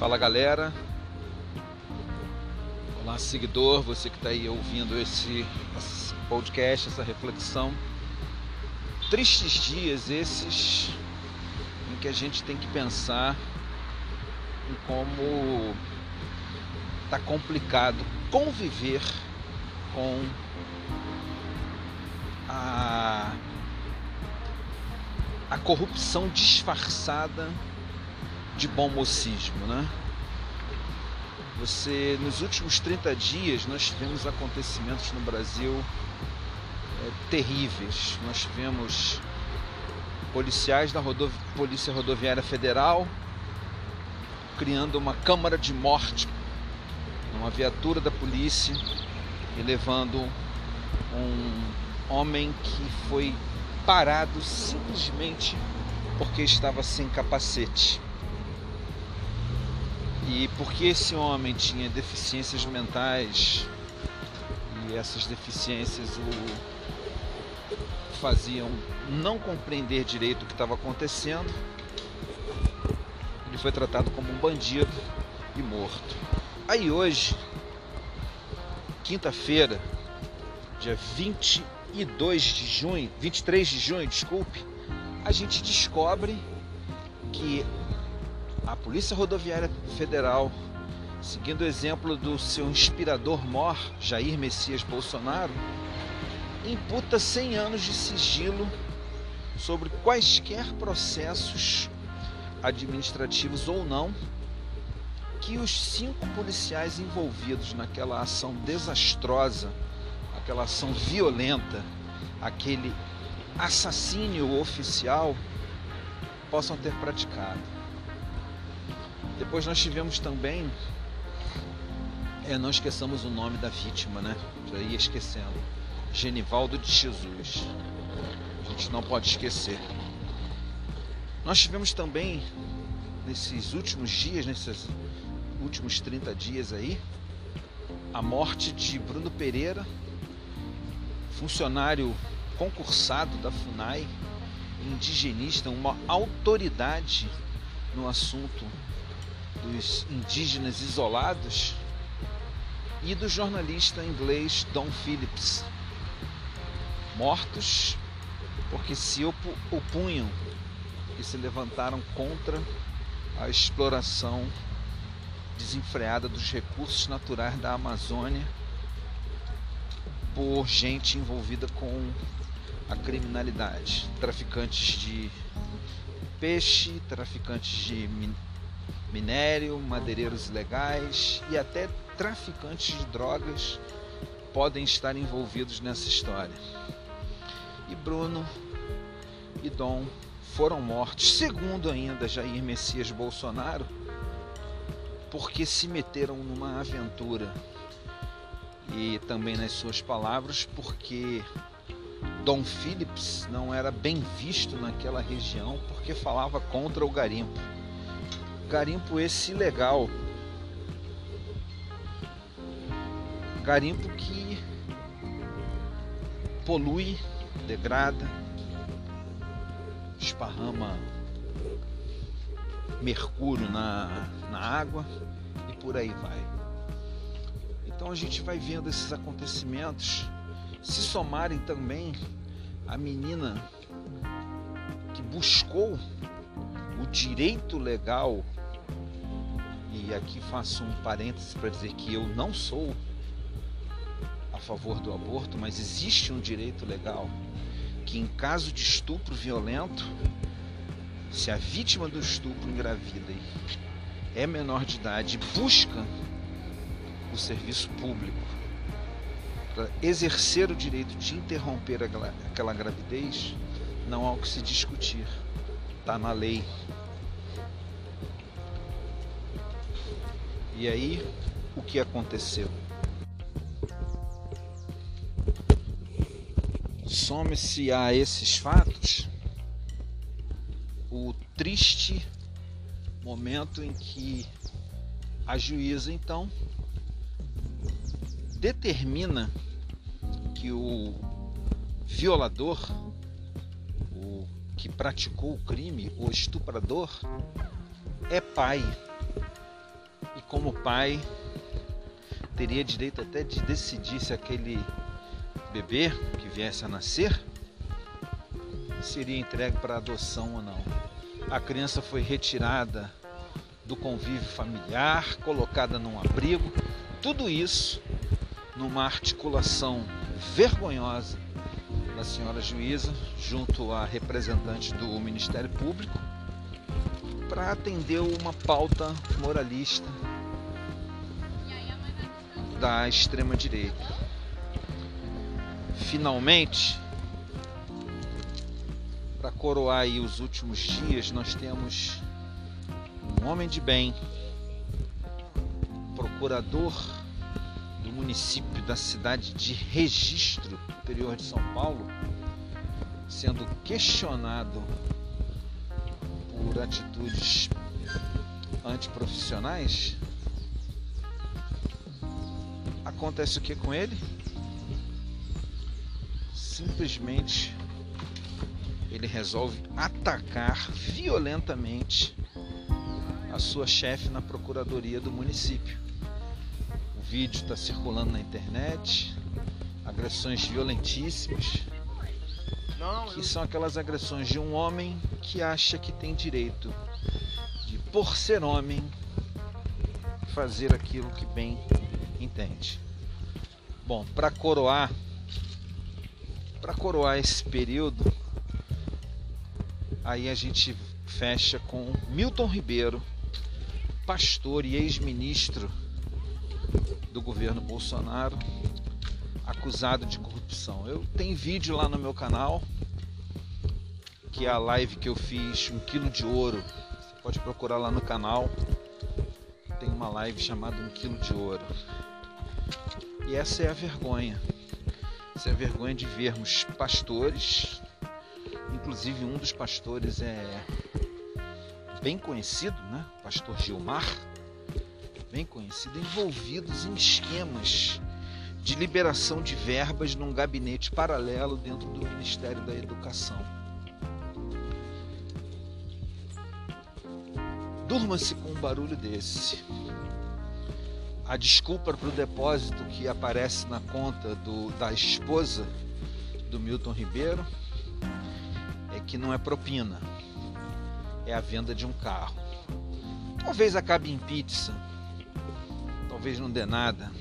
Fala galera, olá seguidor, você que está aí ouvindo esse, esse podcast, essa reflexão. Tristes dias esses em que a gente tem que pensar em como está complicado conviver com a, a corrupção disfarçada de bom mocismo, né? Você, nos últimos 30 dias, nós tivemos acontecimentos no Brasil é, terríveis. Nós tivemos policiais da Rodov Polícia Rodoviária Federal criando uma câmara de morte numa viatura da polícia e levando um homem que foi parado simplesmente porque estava sem capacete. E porque esse homem tinha deficiências mentais e essas deficiências o faziam não compreender direito o que estava acontecendo, ele foi tratado como um bandido e morto. Aí hoje, quinta-feira, dia 22 de junho, 23 de junho, desculpe, a gente descobre que a Polícia Rodoviária Federal, seguindo o exemplo do seu inspirador mor, Jair Messias Bolsonaro, imputa 100 anos de sigilo sobre quaisquer processos administrativos ou não que os cinco policiais envolvidos naquela ação desastrosa, aquela ação violenta, aquele assassínio oficial possam ter praticado. Depois nós tivemos também, é, não esqueçamos o nome da vítima, né? Já ia esquecendo. Genivaldo de Jesus. A gente não pode esquecer. Nós tivemos também, nesses últimos dias, nesses últimos 30 dias aí, a morte de Bruno Pereira, funcionário concursado da FUNAI, indigenista, uma autoridade no assunto dos indígenas isolados e do jornalista inglês Don Phillips, mortos porque se opunham e se levantaram contra a exploração desenfreada dos recursos naturais da Amazônia por gente envolvida com a criminalidade, traficantes de peixe, traficantes de minério, madeireiros ilegais e até traficantes de drogas podem estar envolvidos nessa história. E Bruno e Dom foram mortos, segundo ainda Jair Messias Bolsonaro, porque se meteram numa aventura. E também nas suas palavras, porque Dom Phillips não era bem visto naquela região porque falava contra o garimpo garimpo esse ilegal. Garimpo que polui, degrada, esparrama mercúrio na, na água e por aí vai. Então a gente vai vendo esses acontecimentos se somarem também a menina que buscou o direito legal e aqui faço um parêntese para dizer que eu não sou a favor do aborto, mas existe um direito legal que, em caso de estupro violento, se a vítima do estupro engravida e é menor de idade busca o serviço público para exercer o direito de interromper aquela gravidez, não há o que se discutir. Está na lei. E aí, o que aconteceu? Some-se a esses fatos o triste momento em que a juíza então determina que o violador, o que praticou o crime, o estuprador, é pai como pai, teria direito até de decidir se aquele bebê que viesse a nascer seria entregue para adoção ou não. A criança foi retirada do convívio familiar, colocada num abrigo, tudo isso numa articulação vergonhosa da senhora juíza, junto a representante do Ministério Público, para atender uma pauta moralista da extrema-direita. Finalmente, para coroar aí os últimos dias, nós temos um homem de bem, procurador do município da cidade de Registro, interior de São Paulo, sendo questionado por atitudes antiprofissionais. Acontece o que com ele? Simplesmente ele resolve atacar violentamente a sua chefe na procuradoria do município. O vídeo está circulando na internet, agressões violentíssimas, que são aquelas agressões de um homem que acha que tem direito de, por ser homem, fazer aquilo que bem entende. Bom, para coroar, para coroar esse período, aí a gente fecha com Milton Ribeiro, pastor e ex-ministro do governo Bolsonaro, acusado de corrupção. Eu tenho vídeo lá no meu canal, que é a live que eu fiz, um quilo de ouro. Você pode procurar lá no canal. Tem uma live chamada Um Quilo de Ouro. E essa é a vergonha. Essa é a vergonha de vermos pastores, inclusive um dos pastores é bem conhecido, né? Pastor Gilmar, bem conhecido, envolvidos em esquemas de liberação de verbas num gabinete paralelo dentro do Ministério da Educação. Durma-se com um barulho desse. A desculpa para o depósito que aparece na conta do, da esposa do Milton Ribeiro é que não é propina, é a venda de um carro. Talvez acabe em pizza, talvez não dê nada,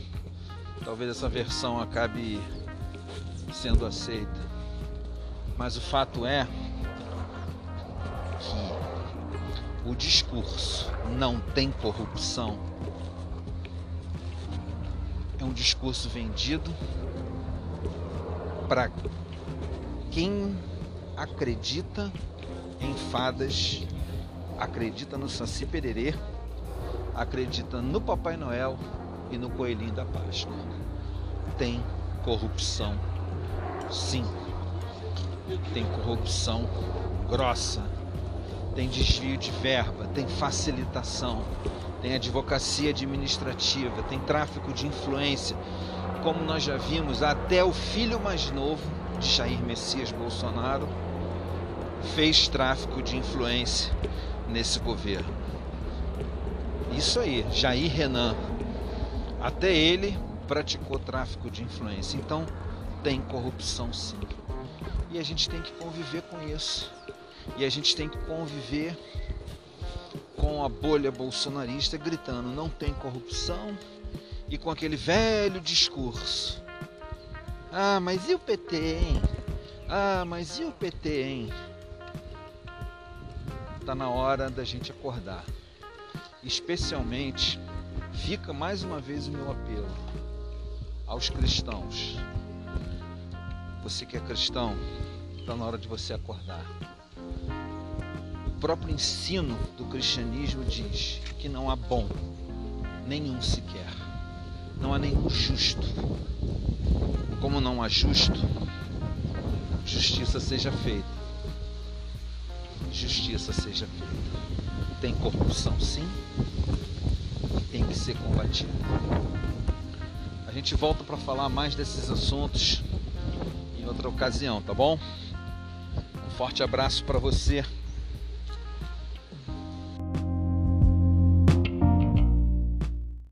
talvez essa versão acabe sendo aceita. Mas o fato é que o discurso não tem corrupção um discurso vendido para quem acredita em fadas acredita no Saci Pererê, acredita no Papai Noel e no Coelhinho da Páscoa. Tem corrupção, sim. Tem corrupção grossa, tem desvio de verba, tem facilitação, tem advocacia administrativa, tem tráfico de influência. Como nós já vimos, até o filho mais novo de Jair Messias Bolsonaro fez tráfico de influência nesse governo. Isso aí, Jair Renan. Até ele praticou tráfico de influência. Então tem corrupção sim. E a gente tem que conviver com isso. E a gente tem que conviver com a bolha bolsonarista gritando não tem corrupção e com aquele velho discurso. Ah, mas e o PT, hein? Ah, mas e o PT, hein? está na hora da gente acordar. Especialmente, fica mais uma vez o meu apelo aos cristãos. Você que é cristão, está na hora de você acordar. Próprio ensino do cristianismo diz que não há bom, nenhum sequer. Não há nenhum justo. Como não há justo, justiça seja feita justiça seja feita. Tem corrupção, sim, e tem que ser combatida. A gente volta para falar mais desses assuntos em outra ocasião, tá bom? Um forte abraço para você